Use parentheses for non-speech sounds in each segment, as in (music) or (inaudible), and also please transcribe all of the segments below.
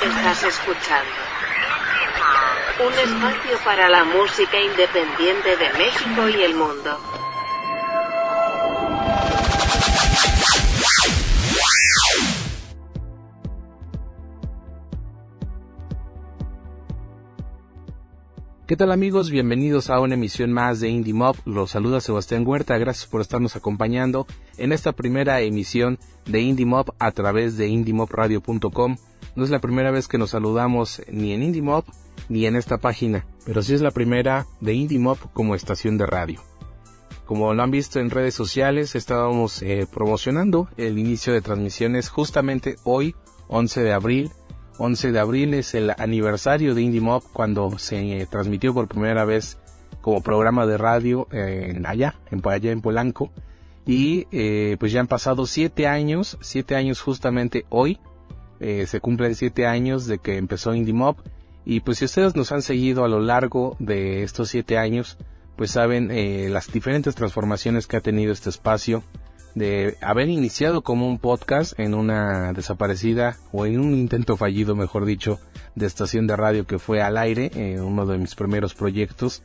Estás escuchando un espacio para la música independiente de México y el mundo. ¿Qué tal amigos? Bienvenidos a una emisión más de Indie Mob. Los saluda Sebastián Huerta. Gracias por estarnos acompañando en esta primera emisión de Indie Mob a través de indiemobradio.com. No es la primera vez que nos saludamos ni en Indie Mob ni en esta página, pero sí es la primera de Indie Mob como estación de radio. Como lo han visto en redes sociales, estábamos eh, promocionando el inicio de transmisiones justamente hoy, 11 de abril, 11 de abril es el aniversario de Indie Mob cuando se transmitió por primera vez como programa de radio en allá, en, en Polanco. Y eh, pues ya han pasado siete años, siete años justamente hoy. Eh, se cumplen siete años de que empezó Indie Mob. Y pues si ustedes nos han seguido a lo largo de estos siete años, pues saben eh, las diferentes transformaciones que ha tenido este espacio de haber iniciado como un podcast en una desaparecida o en un intento fallido, mejor dicho, de estación de radio que fue al aire, en uno de mis primeros proyectos.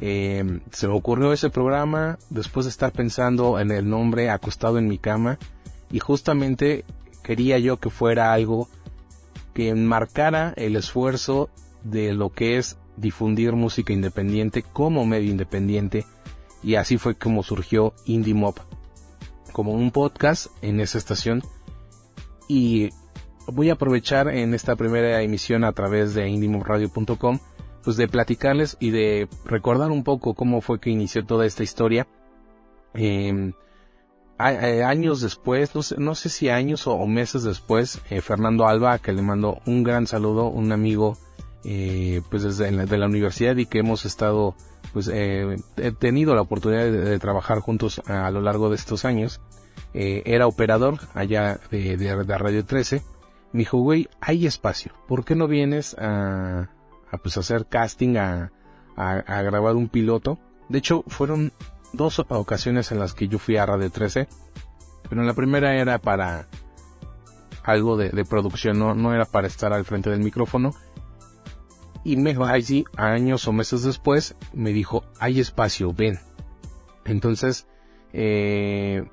Eh, se me ocurrió ese programa después de estar pensando en el nombre acostado en mi cama y justamente quería yo que fuera algo que marcara el esfuerzo de lo que es difundir música independiente como medio independiente y así fue como surgió Indie Mob como un podcast en esa estación y voy a aprovechar en esta primera emisión a través de indimobradio.com pues de platicarles y de recordar un poco cómo fue que inició toda esta historia. Años después, no sé, si años o, meses después, eh, Fernando Alba, que le mando un gran saludo, un amigo eh, pues desde la, de la universidad y que hemos estado pues eh, he tenido la oportunidad de, trabajar juntos a, lo largo de estos años. Eh, era operador allá de, de, Radio 13. Me dijo, güey, hay espacio. ¿Por qué no vienes a, a pues hacer casting, a, a, grabar un piloto? De hecho, fueron dos ocasiones en las que yo fui a Radio 13. Pero la primera era para algo de, producción, no, era para estar al frente del micrófono y me allí años o meses después me dijo hay espacio ven entonces eh,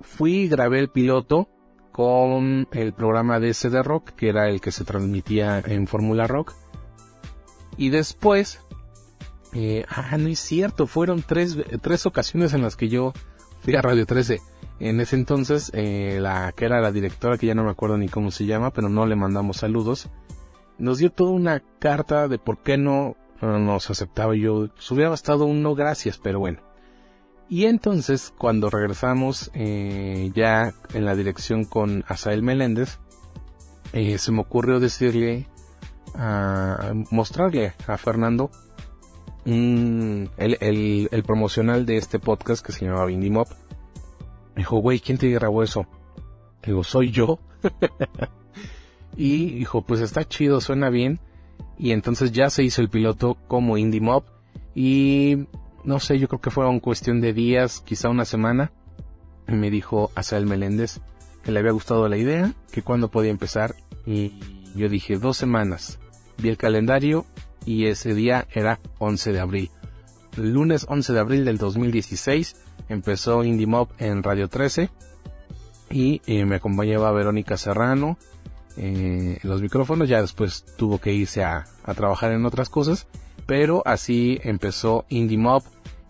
fui grabé el piloto con el programa de SD Rock que era el que se transmitía en Fórmula Rock y después eh, ah no es cierto fueron tres, tres ocasiones en las que yo fui a Radio 13 en ese entonces eh, la que era la directora que ya no me acuerdo ni cómo se llama pero no le mandamos saludos nos dio toda una carta de por qué no nos aceptaba. Yo pues, hubiera bastado un no gracias, pero bueno. Y entonces, cuando regresamos eh, ya en la dirección con Asael Meléndez, eh, se me ocurrió decirle, mostrarle a Fernando el, el, promocional de este podcast que se llamaba Indie Mob. Me dijo, güey, ¿quién te grabó eso? Digo, soy yo. (laughs) Y dijo, pues está chido, suena bien. Y entonces ya se hizo el piloto como Indie Mob. Y no sé, yo creo que fue una cuestión de días, quizá una semana. Me dijo Asael Meléndez que le había gustado la idea, que cuando podía empezar. Y yo dije, dos semanas. Vi el calendario y ese día era 11 de abril. El lunes 11 de abril del 2016 empezó Indie Mob en Radio 13 y eh, me acompañaba Verónica Serrano, eh, los micrófonos, ya después tuvo que irse a, trabajar en otras cosas, pero así empezó Indie Mob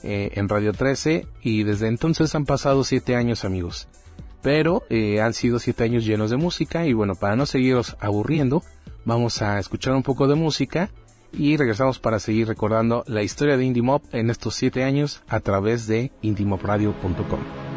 eh, en Radio 13 y desde entonces han pasado siete años amigos. Pero han sido siete años llenos de música y bueno, para no seguiros aburriendo, vamos a escuchar un poco de música y regresamos para seguir recordando la historia de Indie Mob en estos siete años a través de indiemobradio.com.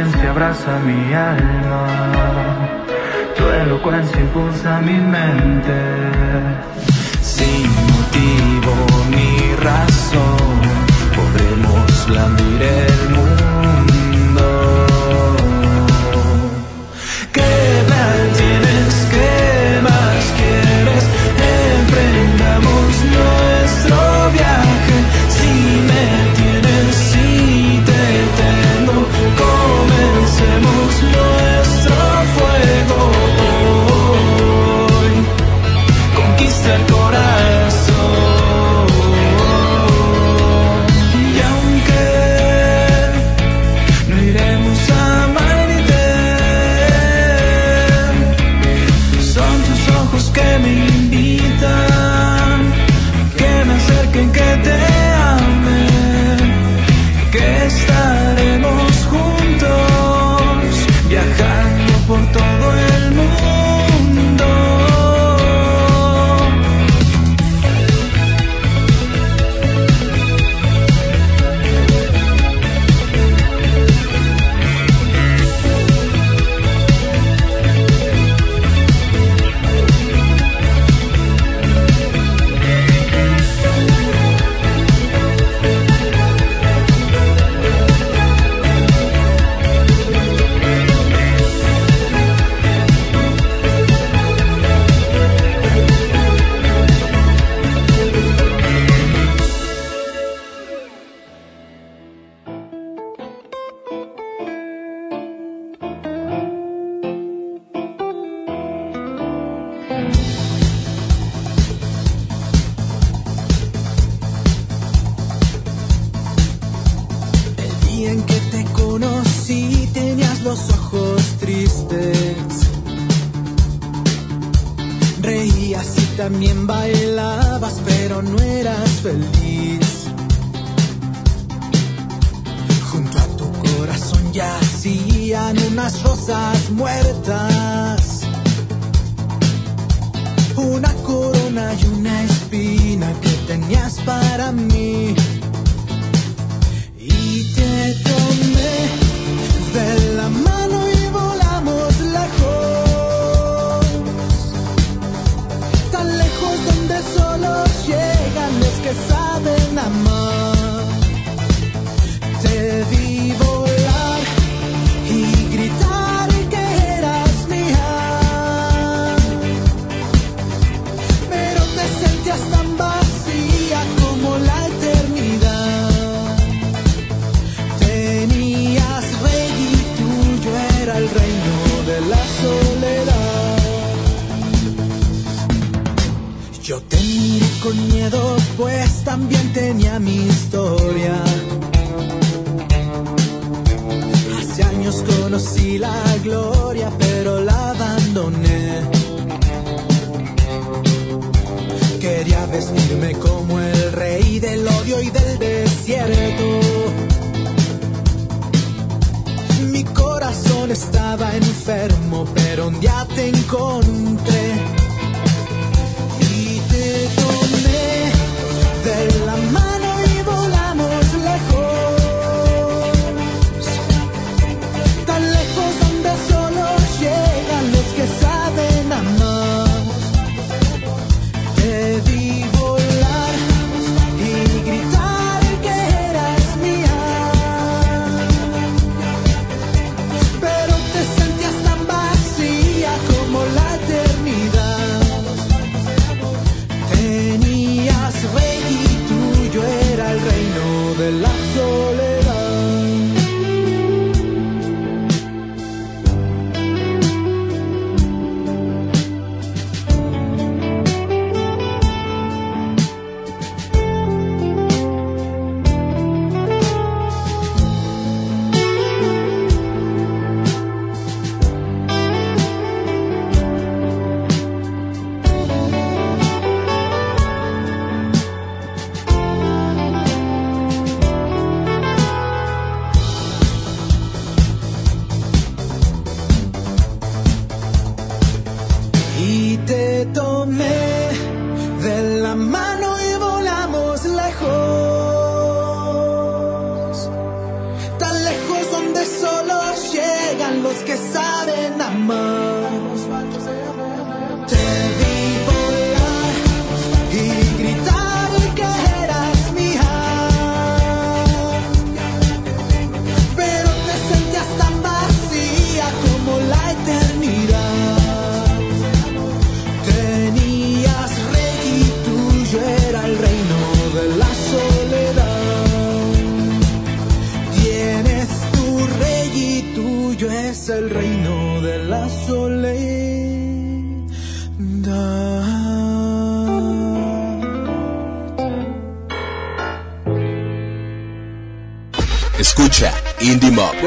elocuencia abraza mi alma, tu elocuencia impulsa mi mente. Sin motivo ni razón, podremos blandir el mundo. dicen que te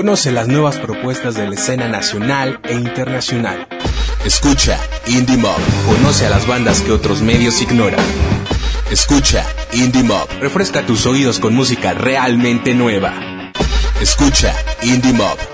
Conoce las nuevas propuestas de la escena nacional e internacional. Escucha Indie Mob. Conoce a las bandas que otros medios ignoran. Escucha Indie Mob. Refresca tus oídos con música realmente nueva. Escucha Indie Mob.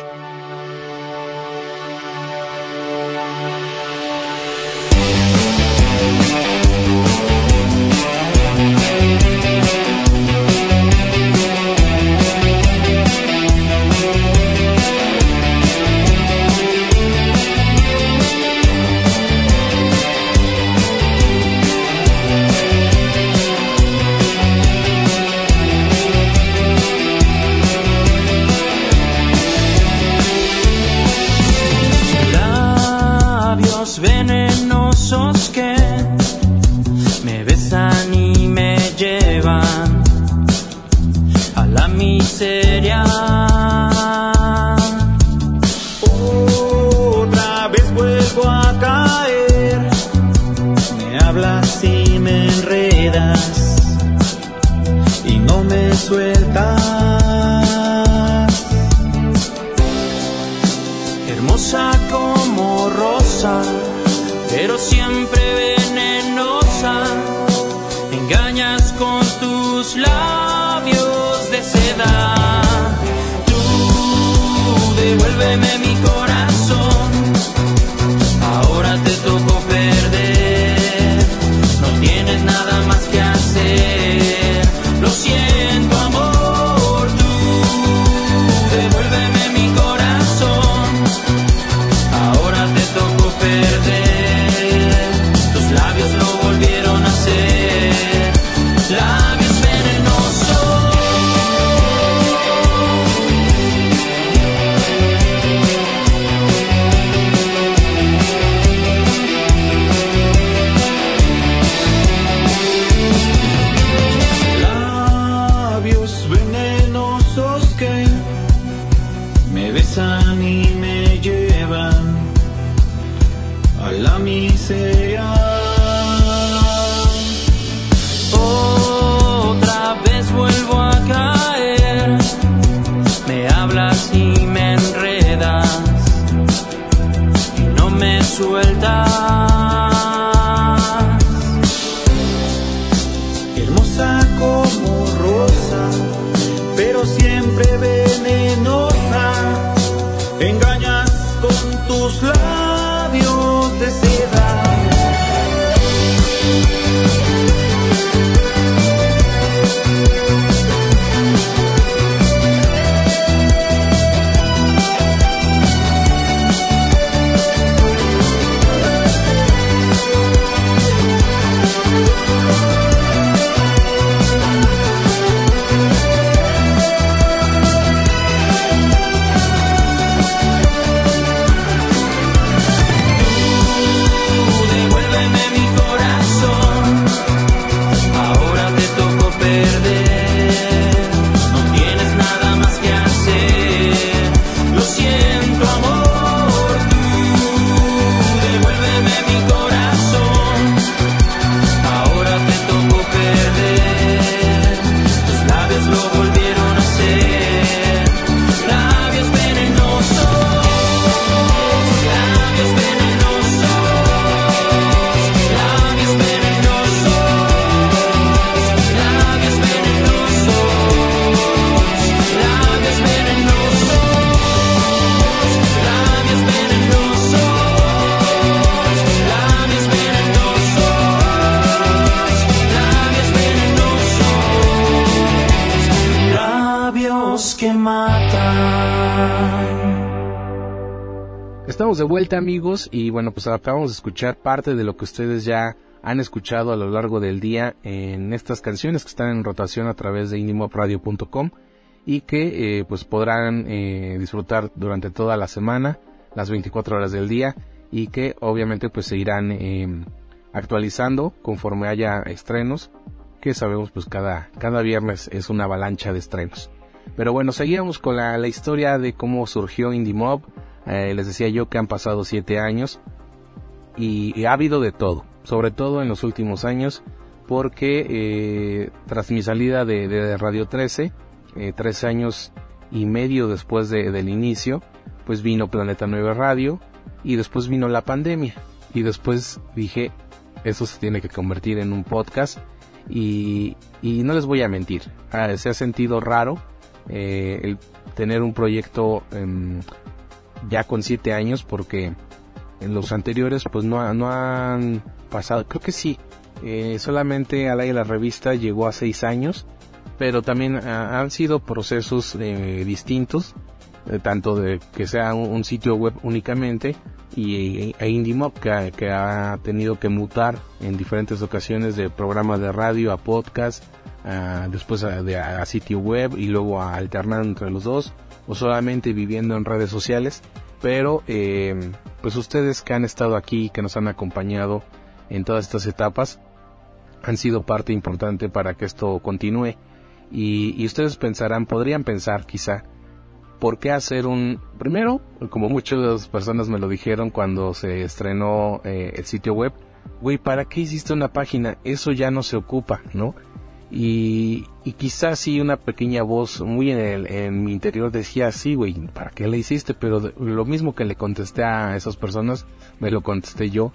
De vuelta amigos y bueno pues acabamos de escuchar parte de lo que ustedes ya han escuchado a lo largo del día en estas canciones que están en rotación a través de indimopradio.com y que eh, pues podrán eh, disfrutar durante toda la semana, las 24 horas del día y que obviamente pues se irán eh, actualizando conforme haya estrenos que sabemos pues cada, cada viernes es una avalancha de estrenos. Pero bueno, seguíamos con la, la historia de cómo surgió Indie Mob. Eh, les decía yo que han pasado siete años y, ha habido de todo, sobre todo en los últimos años, porque eh, tras mi salida de, Radio 13, eh, tres años y medio después de, del inicio, pues vino Planeta 9 Radio y después vino la pandemia. Y después dije, eso se tiene que convertir en un podcast y, y no les voy a mentir, ah, se ha sentido raro eh, el tener un proyecto eh, ya con siete años porque en los anteriores pues no, no han pasado, creo que sí, eh, solamente al aire la revista llegó a seis años, pero también uh, han sido procesos eh, distintos, eh, tanto de que sea un, sitio web únicamente y e que, que, ha tenido que mutar en diferentes ocasiones de programa de radio a podcast, uh, después a, de, a, sitio web y luego a alternar entre los dos o solamente viviendo en redes sociales. Pero eh, pues ustedes que han estado aquí, que nos han acompañado en todas estas etapas, han sido parte importante para que esto continúe. Y, ustedes pensarán, podrían pensar quizá, ¿por qué hacer un... Primero, como muchas personas me lo dijeron cuando se estrenó eh, el sitio web, güey, ¿para qué hiciste una página? Eso ya no se ocupa, ¿no? Y, y quizás sí una pequeña voz muy en, el, mi interior decía, sí, güey, ¿para qué le hiciste? Pero lo mismo que le contesté a esas personas, me lo contesté yo,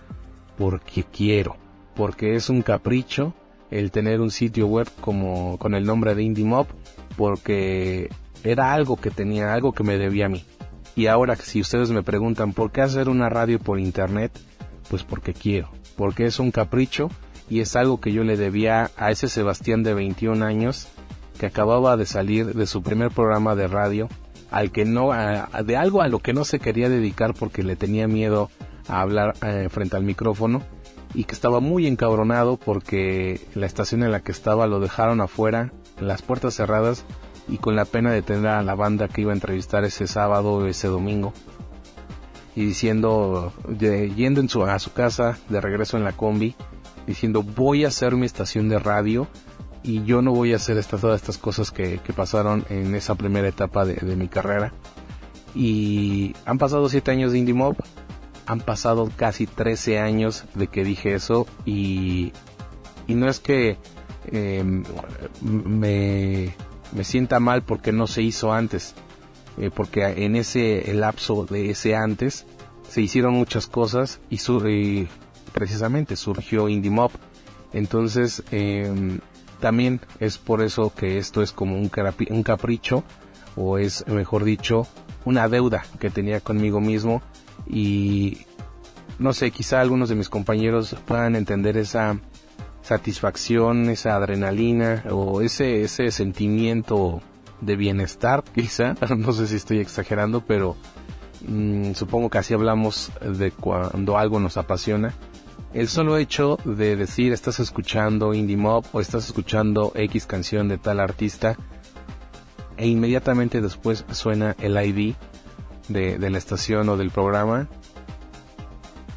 porque quiero, porque es un capricho el tener un sitio web como con el nombre de Indie Mob, porque era algo que tenía, algo que me debía a mí. Y ahora si ustedes me preguntan por qué hacer una radio por internet, pues porque quiero, porque es un capricho y es algo que yo le debía a ese Sebastián de 21 años que acababa de salir de su primer programa de radio, al que no, a, de algo a lo que no se quería dedicar porque le tenía miedo a hablar eh, frente al micrófono y que estaba muy encabronado porque la estación en la que estaba lo dejaron afuera, las puertas cerradas y con la pena de tener a la banda que iba a entrevistar ese sábado o ese domingo y diciendo, de, yendo en su, a su casa de regreso en la combi, diciendo voy a hacer mi estación de radio y yo no voy a hacer estas, todas estas cosas que, que pasaron en esa primera etapa de, de, mi carrera. Y han pasado siete años de Indie Mob, han pasado casi 13 años de que dije eso y, y no es que eh, me, me sienta mal porque no se hizo antes, eh, porque en ese lapso de ese antes se hicieron muchas cosas y, su, y precisamente surgió Indie Mob. Entonces, eh, también es por eso que esto es como un, capricho, o es, mejor dicho, una deuda que tenía conmigo mismo. Y no sé, quizá algunos de mis compañeros puedan entender esa satisfacción, esa adrenalina o ese, ese sentimiento de bienestar, (laughs) quizá, no sé si estoy exagerando, pero mmm, supongo que así hablamos de cuando algo nos apasiona el solo hecho de decir estás escuchando Indie Mob o estás escuchando X canción de tal artista e inmediatamente después suena el ID de, de la estación o del programa,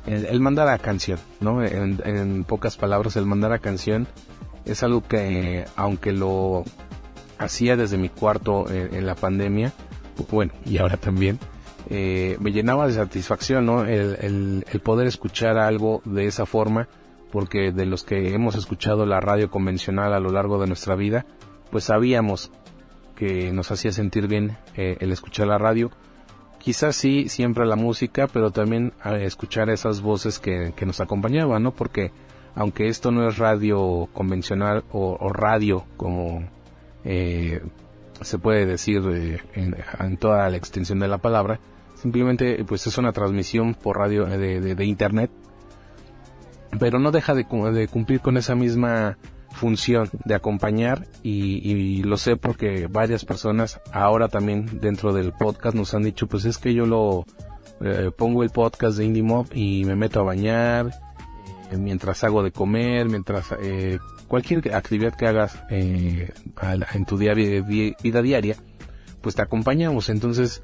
el, el mandar a canción, ¿no? En, pocas palabras, el mandar a canción es algo que, aunque lo hacía desde mi cuarto en la pandemia, bueno, y ahora también, eh, me llenaba de satisfacción. El, poder escuchar algo de esa forma, porque de los que hemos escuchado la radio convencional a lo largo de nuestra vida, pues sabíamos que nos hacía sentir bien eh, el escuchar la radio. Quizás sí, siempre la música, pero también eh, escuchar esas voces que, nos acompañaban, ¿no? Porque aunque esto no es radio convencional o, radio como eh, se puede decir en, en toda la extensión de la palabra, simplemente pues es una transmisión por radio de, de, de internet pero no deja de, cumplir con esa misma función de acompañar y, lo sé porque varias personas ahora también dentro del podcast nos han dicho pues es que yo lo eh, pongo el podcast de Indie Mob y me meto a bañar eh, mientras hago de comer mientras eh, cualquier actividad que hagas eh, en tu vida diaria pues te acompañamos entonces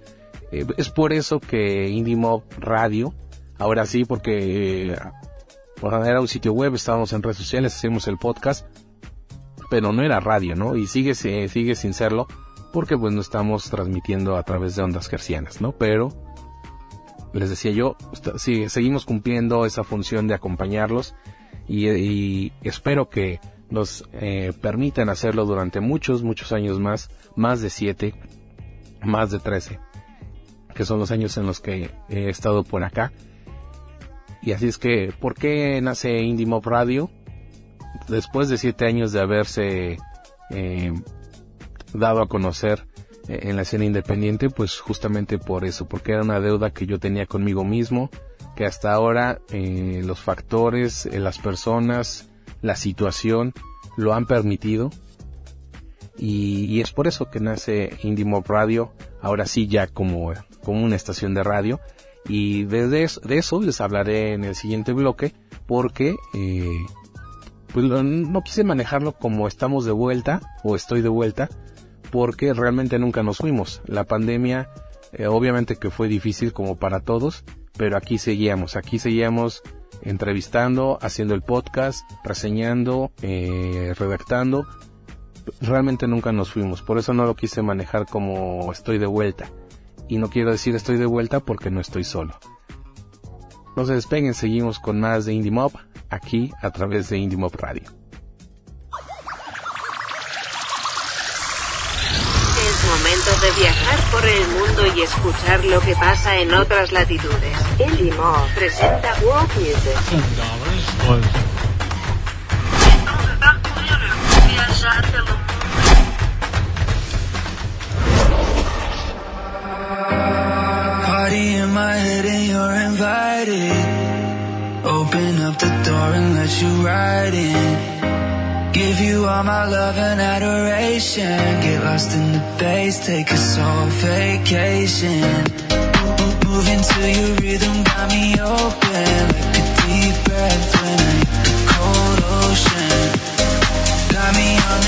eh, es por eso que Indie Mob Radio ahora sí porque era un sitio web estábamos en redes sociales hacemos el podcast pero no era radio, ¿no? Y sigue, sigue sin serlo, porque pues no estamos transmitiendo a través de ondas gercianas, ¿no? Pero, les decía yo, sigue, seguimos cumpliendo esa función de acompañarlos y, espero que nos eh, permitan hacerlo durante muchos, muchos años más, más de siete, más de trece, que son los años en los que he estado por acá. Y así es que, ¿por qué nace Indie Mob Radio? después de siete años de haberse eh, dado a conocer eh, en la escena independiente, pues justamente por eso, porque era una deuda que yo tenía conmigo mismo, que hasta ahora eh, los factores, las personas, la situación lo han permitido. Y, es por eso que nace Indie Mob Radio, ahora sí ya como, como una estación de radio. Y de, de eso les hablaré en el siguiente bloque, porque pues no quise manejarlo como estamos de vuelta o estoy de vuelta, porque realmente nunca nos fuimos. La pandemia, eh, obviamente que fue difícil como para todos, pero aquí seguíamos, aquí seguíamos entrevistando, haciendo el podcast, reseñando, eh, redactando. Realmente nunca nos fuimos, por eso no lo quise manejar como estoy de vuelta. Y no quiero decir estoy de vuelta porque no estoy solo. No se despeguen, seguimos con más de Indie Mob aquí a través de Indie Mob Radio. Es momento de viajar por el mundo y escuchar lo que pasa en otras latitudes. Indie Mob presenta World Music. Let you right in. Give you all my love and adoration. Get lost in the bass, take a soul vacation. Move into your rhythm, got me open like a deep breath when I cold ocean. Got me on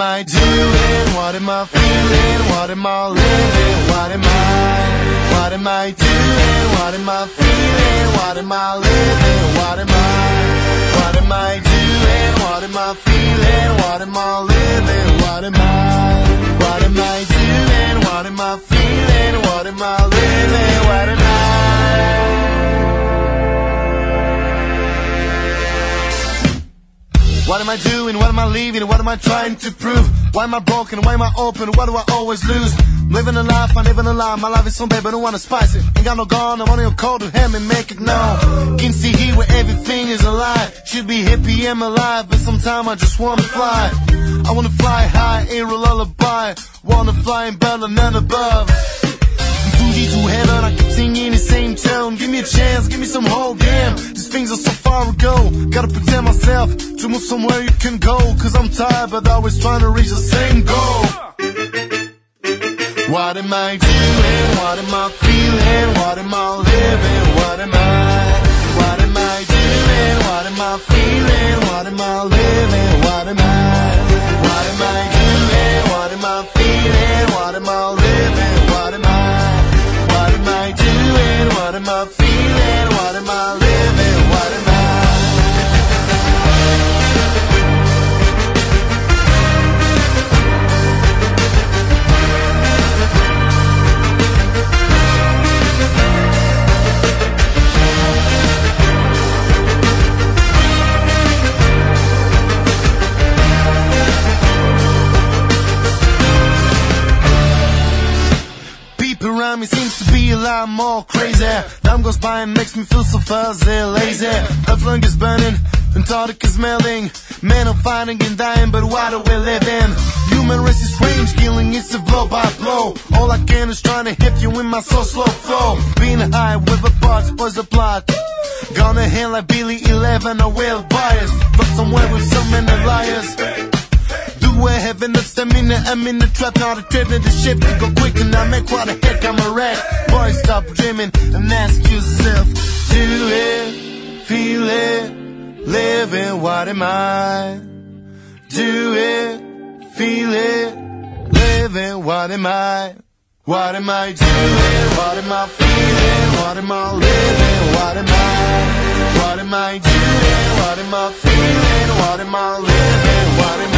am I doing? What am I feeling? What am I living? What am I? What am I doing? What am I feeling? What am I living? What am I? What am I doing? What am I feeling? What am I living? What am I? What am I doing? What am I feeling? What am I doing? What am I leaving? What am I trying to prove? Why am I broken? Why am I open? Why do I always lose? I'm Living a life, I'm living a lie. My life is so bad, but I don't wanna spice it. Ain't got no gun, I want to cold to him and make it known. Can see here where everything is a lie. Should be hippie and alive, but sometimes I just wanna fly. I wanna fly high, air a lullaby. Wanna fly in better than above. Fuji to heaven, I keep singing the same tone. Give me a chance, give me some hope, damn. These things are so far ago. Gotta protect myself to move somewhere you can go. Cause I'm tired, but always trying to reach the same goal. What am I doing? What am I feeling? What am I crazy. Time goes by and makes me feel so fuzzy, lazy. Effluent is burning, Antarctica is melting. Men are fighting and dying, but why do we live in? Human race is strange, killing it's a blow by blow. All I can is trying to hit you in my so slow flow. Being high with a part, spoils the plot. Gonna hell like Billy 11, a whale bias. But somewhere with so many liars. A heaven of stamina, I'm in the trap, not a trip, the ship to go quick and I make quite a heck, I'm a wreck. Boy, stop dreaming and ask yourself, do it, feel it, live it, what am I? Do it, feel it, live it, what am I? What am I doing? What am I feeling? What am I living? What am I? What am I doing? What am I feeling? What am I living? What am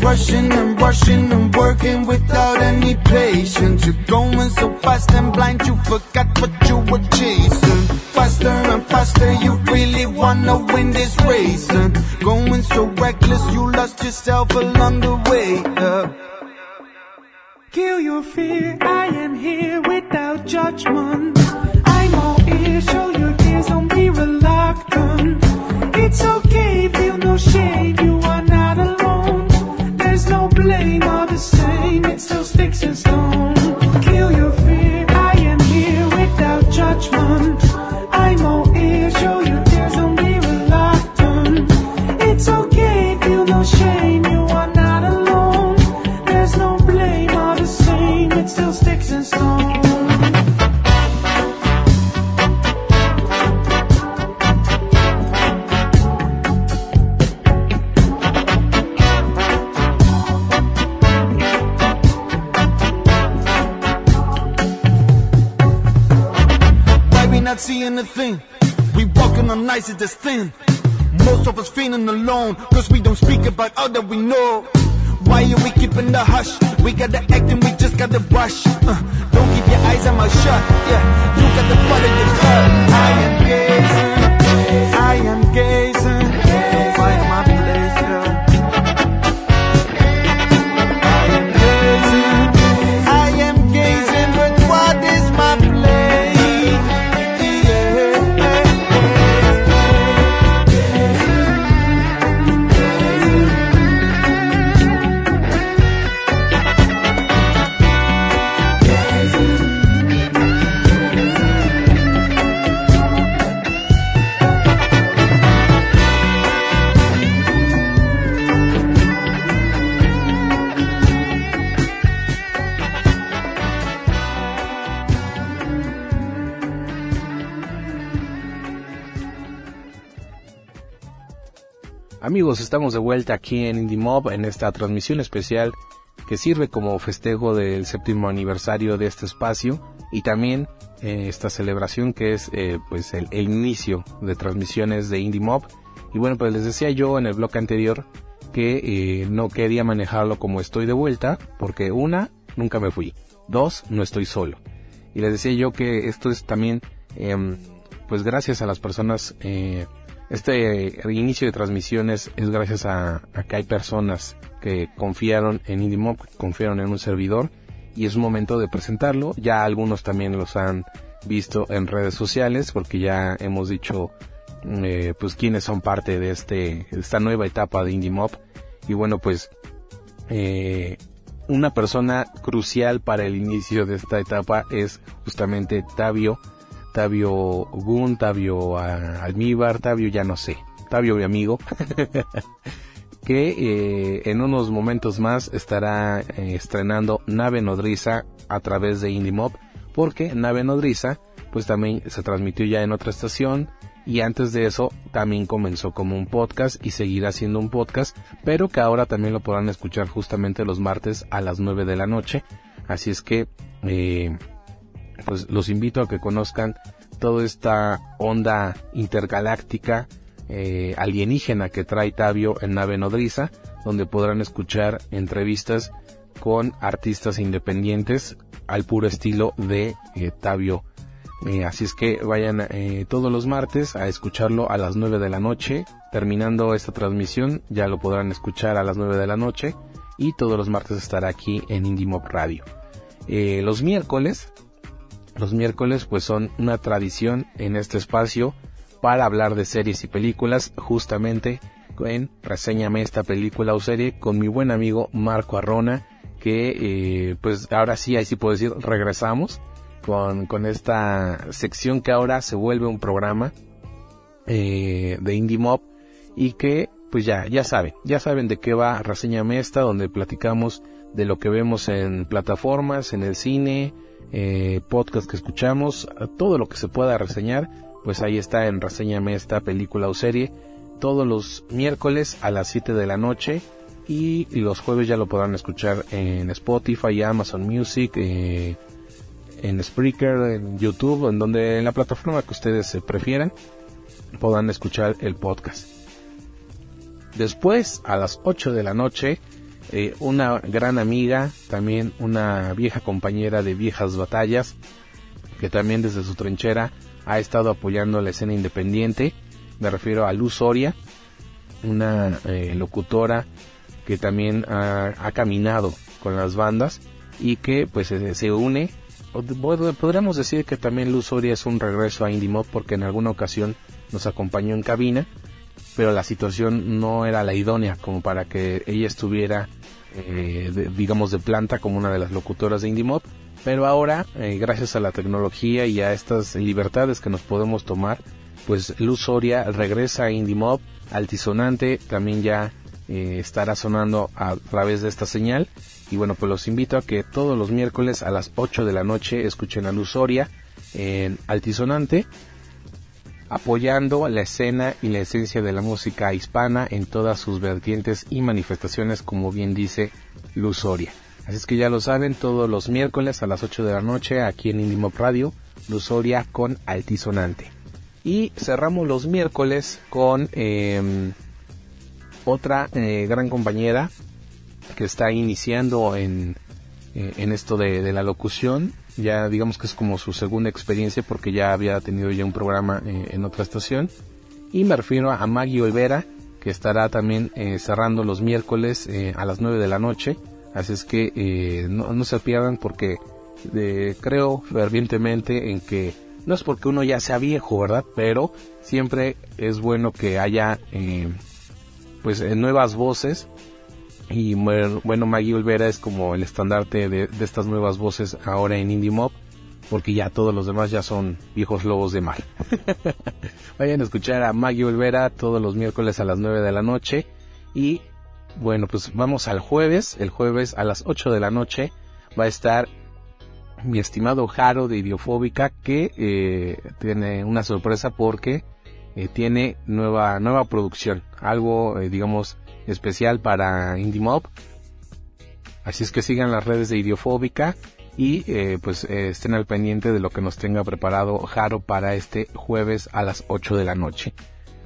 Rushing and rushing and working without any patience. You're going so fast and blind, you forgot what you were chasing. Faster and faster, you really wanna win this race. And going so reckless, you lost yourself along the way. Uh. Kill your fear, I am here without judgment. I'm all ears, show your tears, don't be reluctant. It's okay, walking on ice, thin. Most of us feeling alone, cause we don't speak about all that we know. Why are we keeping the hush? We gotta act and we just gotta rush. Uh, don't keep your eyes on my shut. Yeah, you got the follow your gut. I am gazing, I am gazing. Amigos, estamos de vuelta aquí en Indie Mob en esta transmisión especial que sirve como festejo del séptimo aniversario de este espacio y también eh, esta celebración que es eh, pues el, inicio de transmisiones de Indie Mob. Y bueno, pues les decía yo en el blog anterior que eh, no quería manejarlo como estoy de vuelta porque una, nunca me fui. Dos, no estoy solo. Y les decía yo que esto es también em, pues gracias a las personas este inicio de transmisiones es gracias a, que hay personas que confiaron en IndieMob, confiaron en un servidor y es momento de presentarlo. Ya algunos también los han visto en redes sociales porque ya hemos dicho eh, pues quiénes son parte de este esta nueva etapa de IndieMob y bueno pues eh, una persona crucial para el inicio de esta etapa es justamente Tabio Gun, Tavio ah, Almíbar, Tavio ya no sé, Tavio mi amigo, (laughs) que eh, en unos momentos más estará eh, estrenando Nave Nodriza a través de IndieMob, porque Nave Nodriza pues también se transmitió ya en otra estación y antes de eso también comenzó como un podcast y seguirá siendo un podcast, pero que ahora también lo podrán escuchar justamente los martes a las 9 de la noche, así es que eh, pues los invito a que conozcan toda esta onda intergaláctica eh, alienígena que trae Tabio en nave nodriza, donde podrán escuchar entrevistas con artistas independientes al puro estilo de eh, Tabio. Eh, así es que vayan todos los martes a escucharlo a las 9 de la noche. Terminando esta transmisión ya lo podrán escuchar a las 9 de la noche y todos los martes estará aquí en Indie Mob Radio. Los miércoles los miércoles pues son una tradición en este espacio para hablar de series y películas justamente en Reseñame esta película o serie con mi buen amigo Marco Arrona que eh, pues ahora sí, ahí sí puedo decir, regresamos con, con esta sección que ahora se vuelve un programa eh, de Indie Mob y que pues ya, ya saben, ya saben de qué va Reseñame esta donde platicamos de lo que vemos en plataformas, en el cine, eh, podcast que escuchamos, todo lo que se pueda reseñar, pues ahí está en Reseñame esta película o serie, todos los miércoles a las 7 de la noche y los jueves ya lo podrán escuchar en Spotify, Amazon Music, eh, en Spreaker, en YouTube, en donde en la plataforma que ustedes se prefieran, podrán escuchar el podcast. Después, a las 8 de la noche, eh, una gran amiga, también una vieja compañera de viejas batallas, que también desde su trinchera ha estado apoyando la escena independiente. Me refiero a Luz Soria, una eh, locutora que también ha, caminado con las bandas y que pues se, se une. Podríamos decir que también Luz Soria es un regreso a Indie Mob porque en alguna ocasión nos acompañó en cabina pero la situación no era la idónea como para que ella estuviera, eh, de- digamos, de planta como una de las locutoras de Indie Mob. Pero ahora, eh, gracias a la tecnología y a estas libertades que nos podemos tomar, pues Luz Soria regresa a Indie Mob, altisonante, también ya eh, estará sonando a través de esta señal. Y bueno, pues los invito a que todos los miércoles a las 8 de la noche escuchen a Luz Soria en altisonante, apoyando la escena y la esencia de la música hispana en todas sus vertientes y manifestaciones, como bien dice Luz Soria. Así es que ya lo saben, todos los miércoles a las 8 de la noche aquí en Indie Mob Radio, Luz Soria con altisonante. Y cerramos los miércoles con em, otra eh, gran compañera que está iniciando en, eh, en esto de, de la locución. Ya digamos que es como su segunda experiencia porque ya había tenido ya un programa eh, en otra estación. Y me refiero a Maggie Olvera, que estará también eh, cerrando los miércoles eh, a las 9 de la noche. Así es que eh, no, no se pierdan porque creo fervientemente en que no es porque uno ya sea viejo, ¿verdad? Pero siempre es bueno que haya eh, pues nuevas voces y bueno, Maggie Olvera es como el estandarte de, de estas nuevas voces ahora en Indie Mob, porque ya todos los demás ya son viejos lobos de mar. (laughs) Vayan a escuchar a Maggie Olvera todos los miércoles a las 9 de la noche. Y bueno, pues vamos al jueves. El jueves a las 8 de la noche va a estar mi estimado Jaro de Idiofóbica, que eh, tiene una sorpresa porque eh, tiene nueva, nueva producción. Algo, eh, digamos, especial para Indie Mob. Así es que sigan las redes de Idiofóbica y eh, pues eh, estén al pendiente de lo que nos tenga preparado Jaro para este jueves a las 8 de la noche.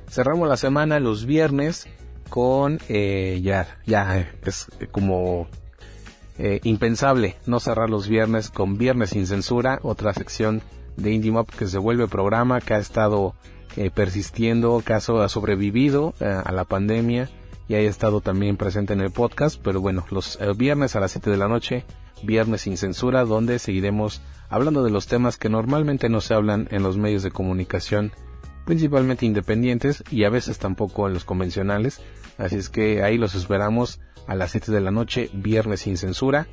Cerramos la semana los viernes con eh, ya ya es como eh, impensable no cerrar los viernes con Viernes sin censura, otra sección de Indie Mob que se vuelve programa que ha estado eh, persistiendo, que ha, so- ha sobrevivido a la pandemia y ha estado también presente en el podcast, pero bueno, los eh, viernes a las 7 de la noche, Viernes sin censura, donde seguiremos hablando de los temas que normalmente no se hablan en los medios de comunicación, principalmente independientes y a veces tampoco en los convencionales, así es que ahí los esperamos a las 7 de la noche, Viernes sin censura.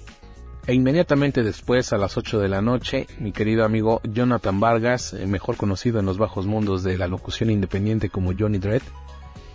E inmediatamente después, a las 8 de la noche, mi querido amigo Jonathan Vargas, eh, mejor conocido en los bajos mundos de la locución independiente como Johnny Dredd,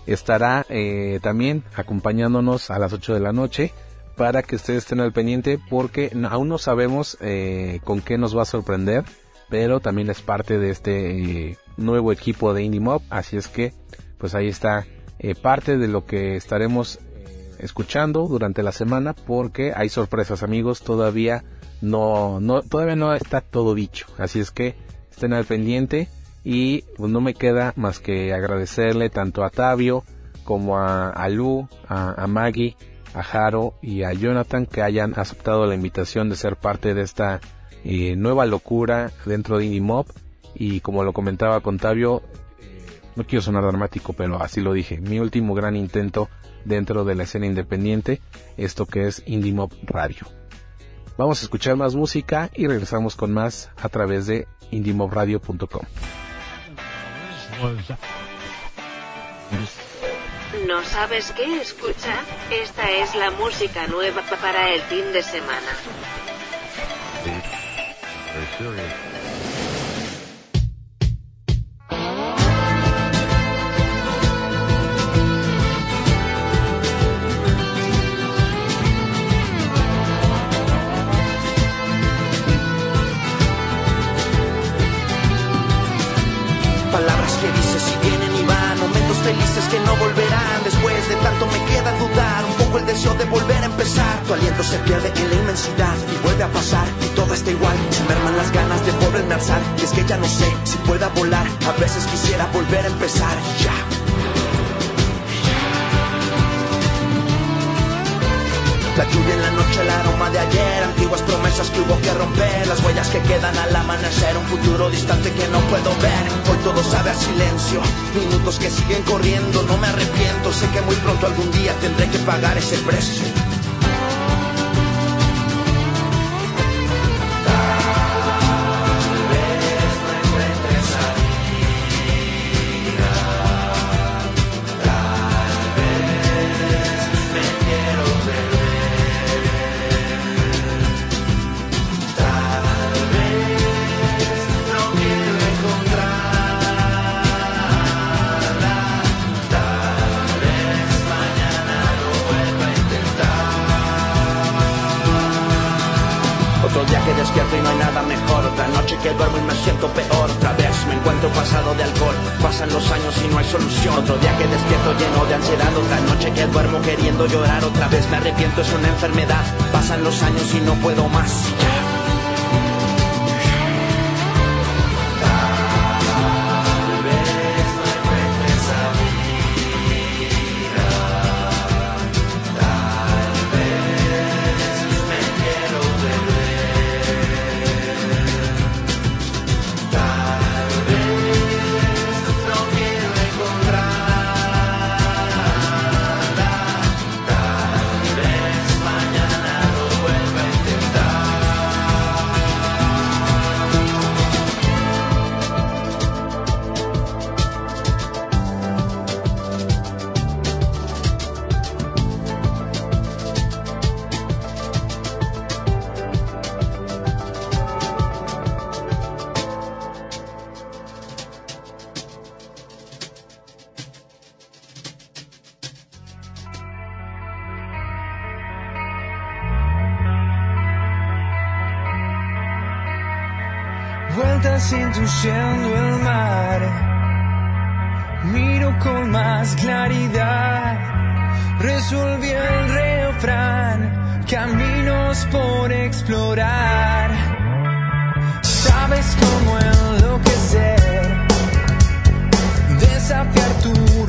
estará eh, también acompañándonos a las 8 de la noche para que ustedes estén al pendiente porque aún no sabemos eh, con qué nos va a sorprender, pero también es parte de este eh, nuevo equipo de Indie Mob, así es que pues ahí está eh, parte de lo que estaremos eh, escuchando durante la semana porque hay sorpresas amigos, todavía no, no, todavía no está todo dicho, así es que estén al pendiente y pues, no me queda más que agradecerle tanto a Tavio como a, a Lu, a, Maggie, a Jaro y a Jonathan que hayan aceptado la invitación de ser parte de esta eh, nueva locura dentro de Indie Mob y como lo comentaba con Tavio, eh, no quiero sonar dramático pero así lo dije, mi último gran intento dentro de la escena independiente, esto que es Indie Mob Radio. Vamos a escuchar más música y regresamos con más a través de indiemobradio.com. ¿No sabes qué escuchar? Esta es la música nueva pa- para el fin de semana. Que no volverán. Después de tanto me queda dudar, un poco el deseo de volver a empezar. Tu aliento se pierde en la inmensidad y vuelve a pasar y todo está igual. Se merman las ganas de volverme a alzar y es que ya no sé si pueda volar. A veces quisiera volver a empezar ya. La lluvia en la noche, el aroma de ayer, antiguas promesas que hubo que romper, las huellas que quedan al amanecer, un futuro distante que no puedo ver. Hoy todo sabe a silencio, minutos que siguen corriendo, no me arrepiento, sé que muy pronto algún día tendré que pagar ese precio. Solución. Otro día que despierto lleno de ansiedad. Otra noche que duermo queriendo llorar. Otra vez me arrepiento, es una enfermedad. Pasan los años y no puedo más. Miro con más claridad, resolví el refrán, caminos por explorar. Sabes cómo enloquecer, desafiar tu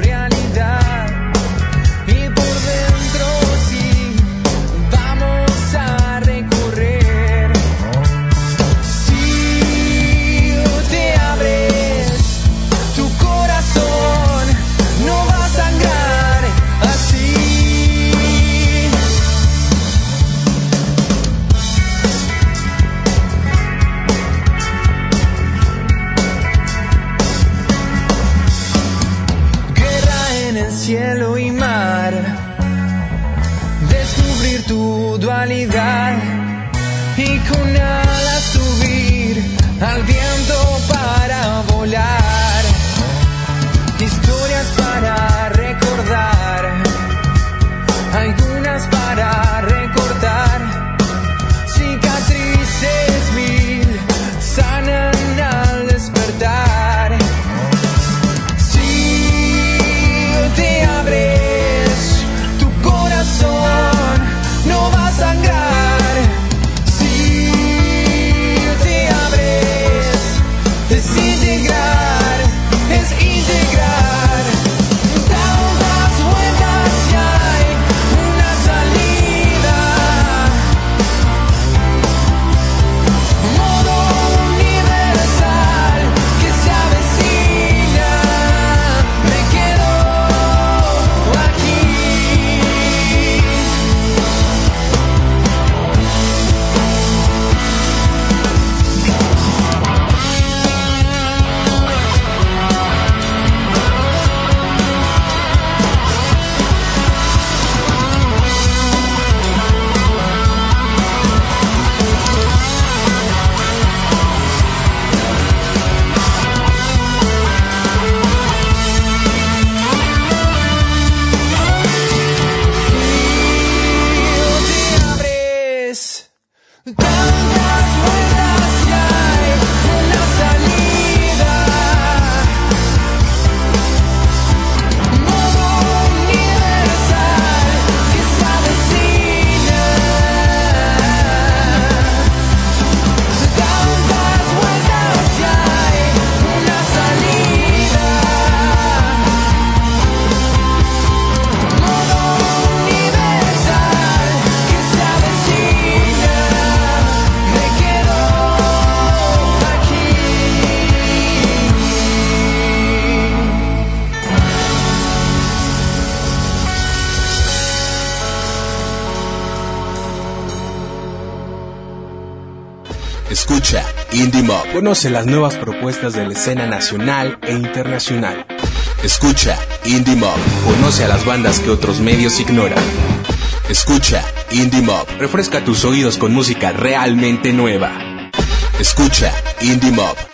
Conoce las nuevas propuestas de la escena nacional e internacional. Escucha Indie Mob. Conoce a las bandas que otros medios ignoran. Escucha Indie Mob. Refresca tus oídos con música realmente nueva. Escucha Indie Mob.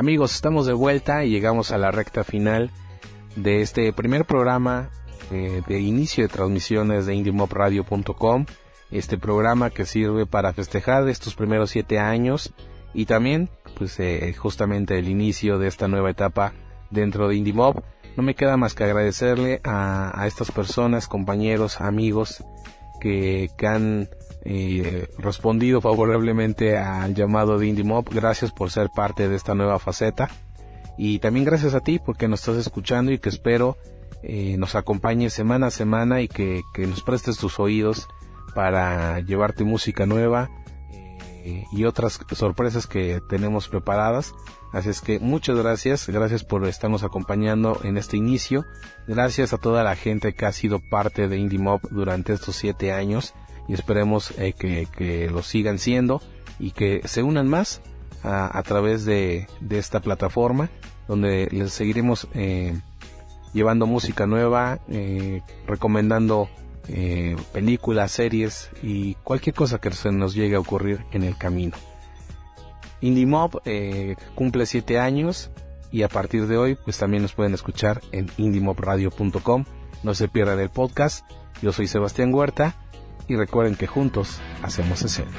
Amigos, estamos de vuelta y llegamos a la recta final de este primer programa eh, de inicio de transmisiones de indiemopradio.com. Este programa que sirve para festejar estos primeros siete años y también, pues, eh, justamente el inicio de esta nueva etapa dentro de IndieMob. No me queda más que agradecerle a, estas personas, compañeros, amigos que han eh, respondido favorablemente al llamado de Indie Mob. Gracias por ser parte de esta nueva faceta. Y también gracias a ti porque nos estás escuchando y que espero eh, nos acompañes semana a semana y que, que, nos prestes tus oídos para llevarte música nueva eh, y otras sorpresas que tenemos preparadas. Así es que muchas gracias, gracias por estarnos acompañando en este inicio. Gracias a toda la gente que ha sido parte de Indie Mob durante estos siete años y esperemos eh, que, lo sigan siendo y que se unan más a, través de, esta plataforma donde les seguiremos eh, llevando música nueva, eh, recomendando películas, series y cualquier cosa que se nos llegue a ocurrir en el camino. Indie Mob cumple 7 años y a partir de hoy pues también nos pueden escuchar en indiemobradio.com. No se pierdan el podcast. Yo soy Sebastián Huerta y recuerden que juntos hacemos escena.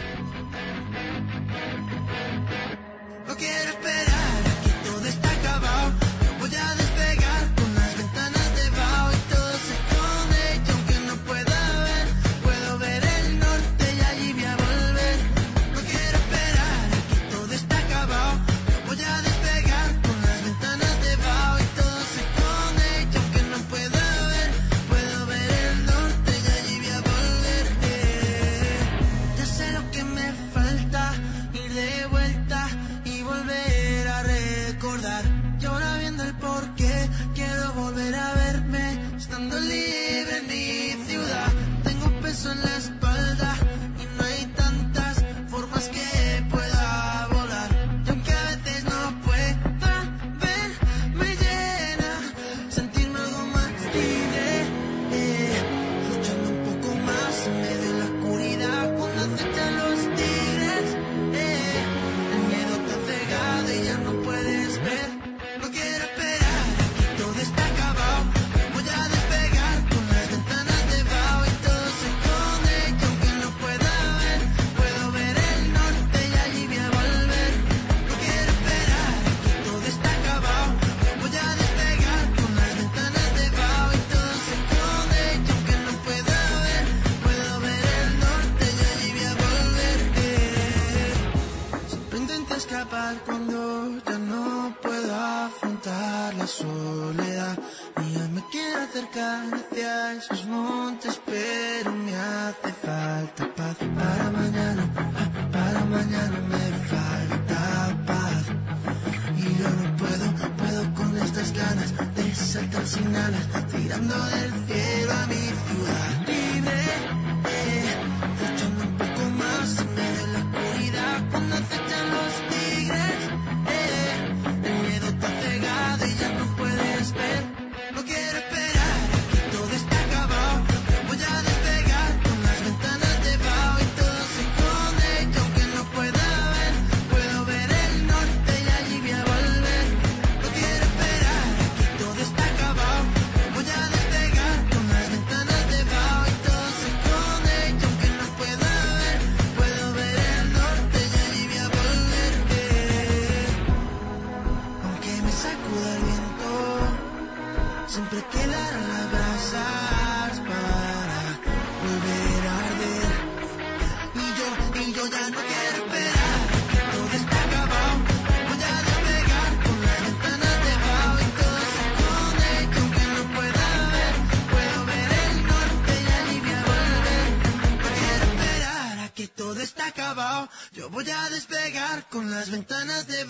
las ventanas de